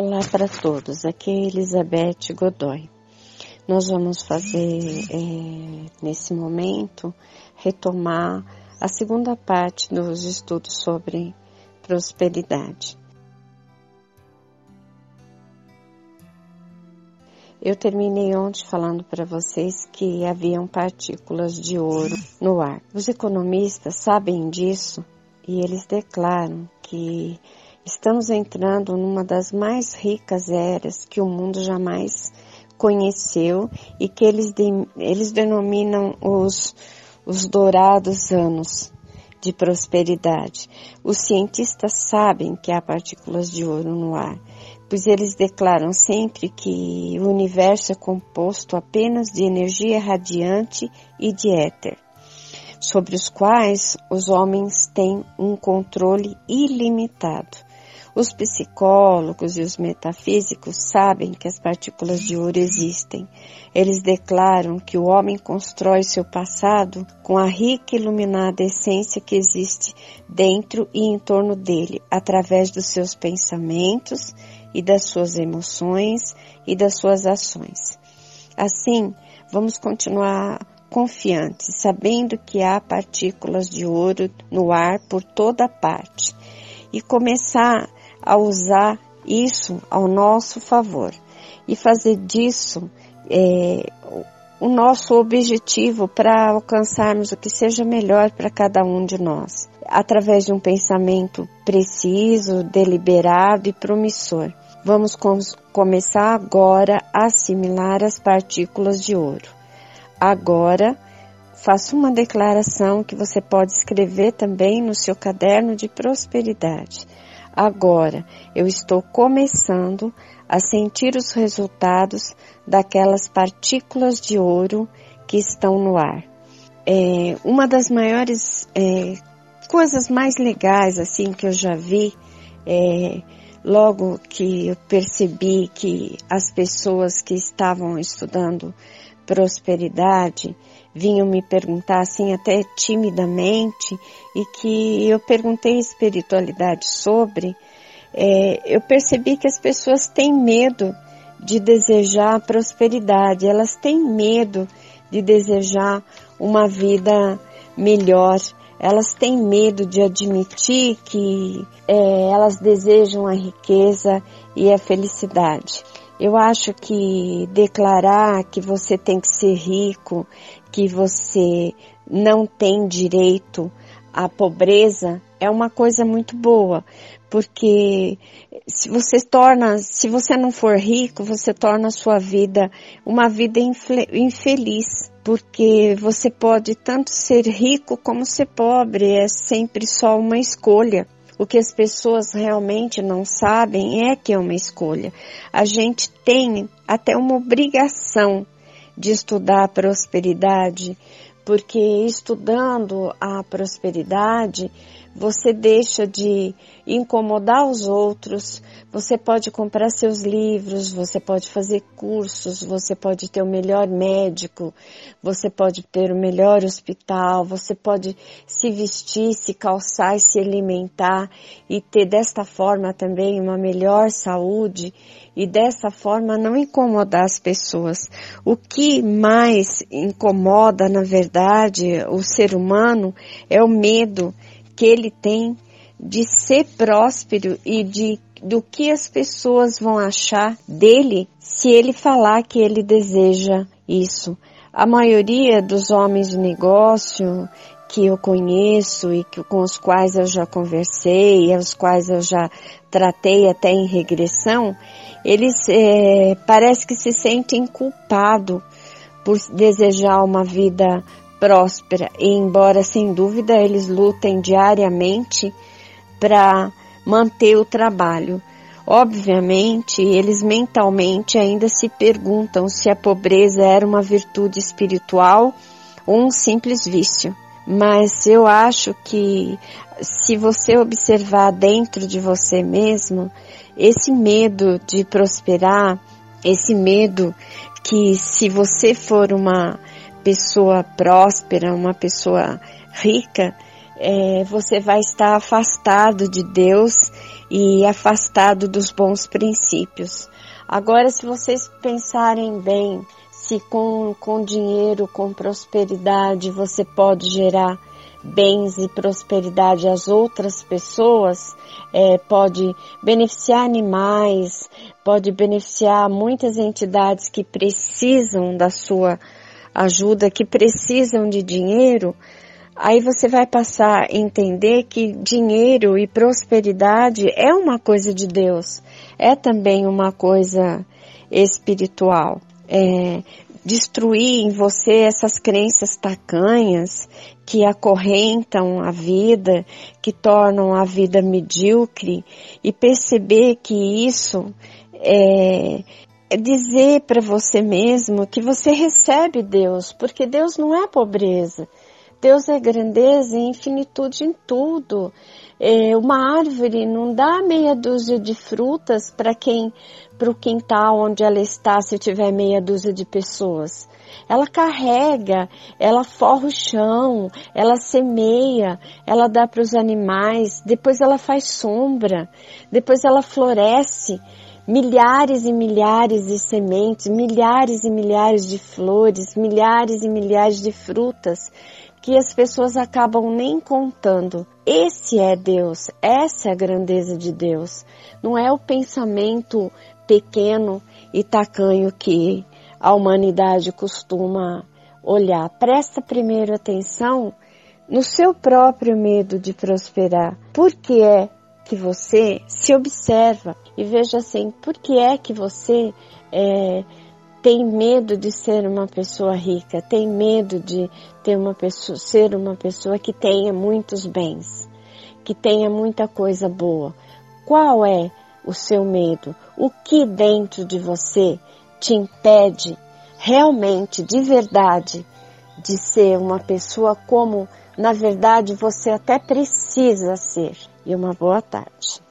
Olá para todos, aqui é Elizabeth Godoy. Nós vamos fazer é, nesse momento retomar a segunda parte dos estudos sobre prosperidade. Eu terminei ontem falando para vocês que haviam partículas de ouro no ar. Os economistas sabem disso e eles declaram que Estamos entrando numa das mais ricas eras que o mundo jamais conheceu e que eles, de, eles denominam os, os dourados anos de prosperidade. Os cientistas sabem que há partículas de ouro no ar, pois eles declaram sempre que o universo é composto apenas de energia radiante e de éter, sobre os quais os homens têm um controle ilimitado. Os psicólogos e os metafísicos sabem que as partículas de ouro existem. Eles declaram que o homem constrói seu passado com a rica e iluminada essência que existe dentro e em torno dele, através dos seus pensamentos e das suas emoções e das suas ações. Assim, vamos continuar confiantes, sabendo que há partículas de ouro no ar por toda parte e começar a usar isso ao nosso favor e fazer disso é, o nosso objetivo para alcançarmos o que seja melhor para cada um de nós, através de um pensamento preciso, deliberado e promissor. Vamos com começar agora a assimilar as partículas de ouro. Agora, faça uma declaração que você pode escrever também no seu caderno de prosperidade. Agora eu estou começando a sentir os resultados daquelas partículas de ouro que estão no ar. É, uma das maiores é, coisas mais legais assim que eu já vi é, logo que eu percebi que as pessoas que estavam estudando prosperidade vinham me perguntar assim até timidamente e que eu perguntei espiritualidade sobre, é, eu percebi que as pessoas têm medo de desejar prosperidade, elas têm medo de desejar uma vida melhor, elas têm medo de admitir que é, elas desejam a riqueza e a felicidade. Eu acho que declarar que você tem que ser rico, que você não tem direito à pobreza, é uma coisa muito boa, porque se você torna, se você não for rico, você torna a sua vida uma vida infeliz, porque você pode tanto ser rico como ser pobre, é sempre só uma escolha. O que as pessoas realmente não sabem é que é uma escolha. A gente tem até uma obrigação de estudar a prosperidade, porque estudando a prosperidade, você deixa de incomodar os outros, você pode comprar seus livros, você pode fazer cursos, você pode ter o melhor médico, você pode ter o melhor hospital, você pode se vestir, se calçar e se alimentar e ter desta forma também uma melhor saúde e dessa forma não incomodar as pessoas. O que mais incomoda, na verdade, o ser humano é o medo que ele tem de ser próspero e de do que as pessoas vão achar dele se ele falar que ele deseja isso. A maioria dos homens de negócio que eu conheço e que, com os quais eu já conversei, os quais eu já tratei até em regressão, eles é, parece que se sentem culpados por desejar uma vida próspera e embora sem dúvida eles lutem diariamente para manter o trabalho. Obviamente, eles mentalmente ainda se perguntam se a pobreza era uma virtude espiritual ou um simples vício. Mas eu acho que se você observar dentro de você mesmo, esse medo de prosperar, esse medo que se você for uma pessoa próspera, uma pessoa rica, é, você vai estar afastado de Deus e afastado dos bons princípios. Agora, se vocês pensarem bem, se com, com dinheiro, com prosperidade, você pode gerar bens e prosperidade às outras pessoas, é, pode beneficiar animais, pode beneficiar muitas entidades que precisam da sua ajuda, que precisam de dinheiro, aí você vai passar a entender que dinheiro e prosperidade é uma coisa de Deus, é também uma coisa espiritual. É, destruir em você essas crenças tacanhas que acorrentam a vida, que tornam a vida medíocre e perceber que isso é, é dizer para você mesmo que você recebe Deus, porque Deus não é pobreza. Deus é grandeza e infinitude em tudo. É, uma árvore não dá meia dúzia de frutas para quem, para o quintal onde ela está, se tiver meia dúzia de pessoas. Ela carrega, ela forra o chão, ela semeia, ela dá para os animais, depois ela faz sombra, depois ela floresce milhares e milhares de sementes, milhares e milhares de flores, milhares e milhares de frutas que as pessoas acabam nem contando. Esse é Deus, essa é a grandeza de Deus. Não é o pensamento pequeno e tacanho que a humanidade costuma olhar. Presta primeiro atenção no seu próprio medo de prosperar. Por que é que você se observa e veja assim, por que é que você é, tem medo de ser uma pessoa rica, tem medo de ter uma pessoa, ser uma pessoa que tenha muitos bens, que tenha muita coisa boa. Qual é o seu medo? O que dentro de você te impede realmente, de verdade, de ser uma pessoa como na verdade você até precisa ser? E uma boa tarde.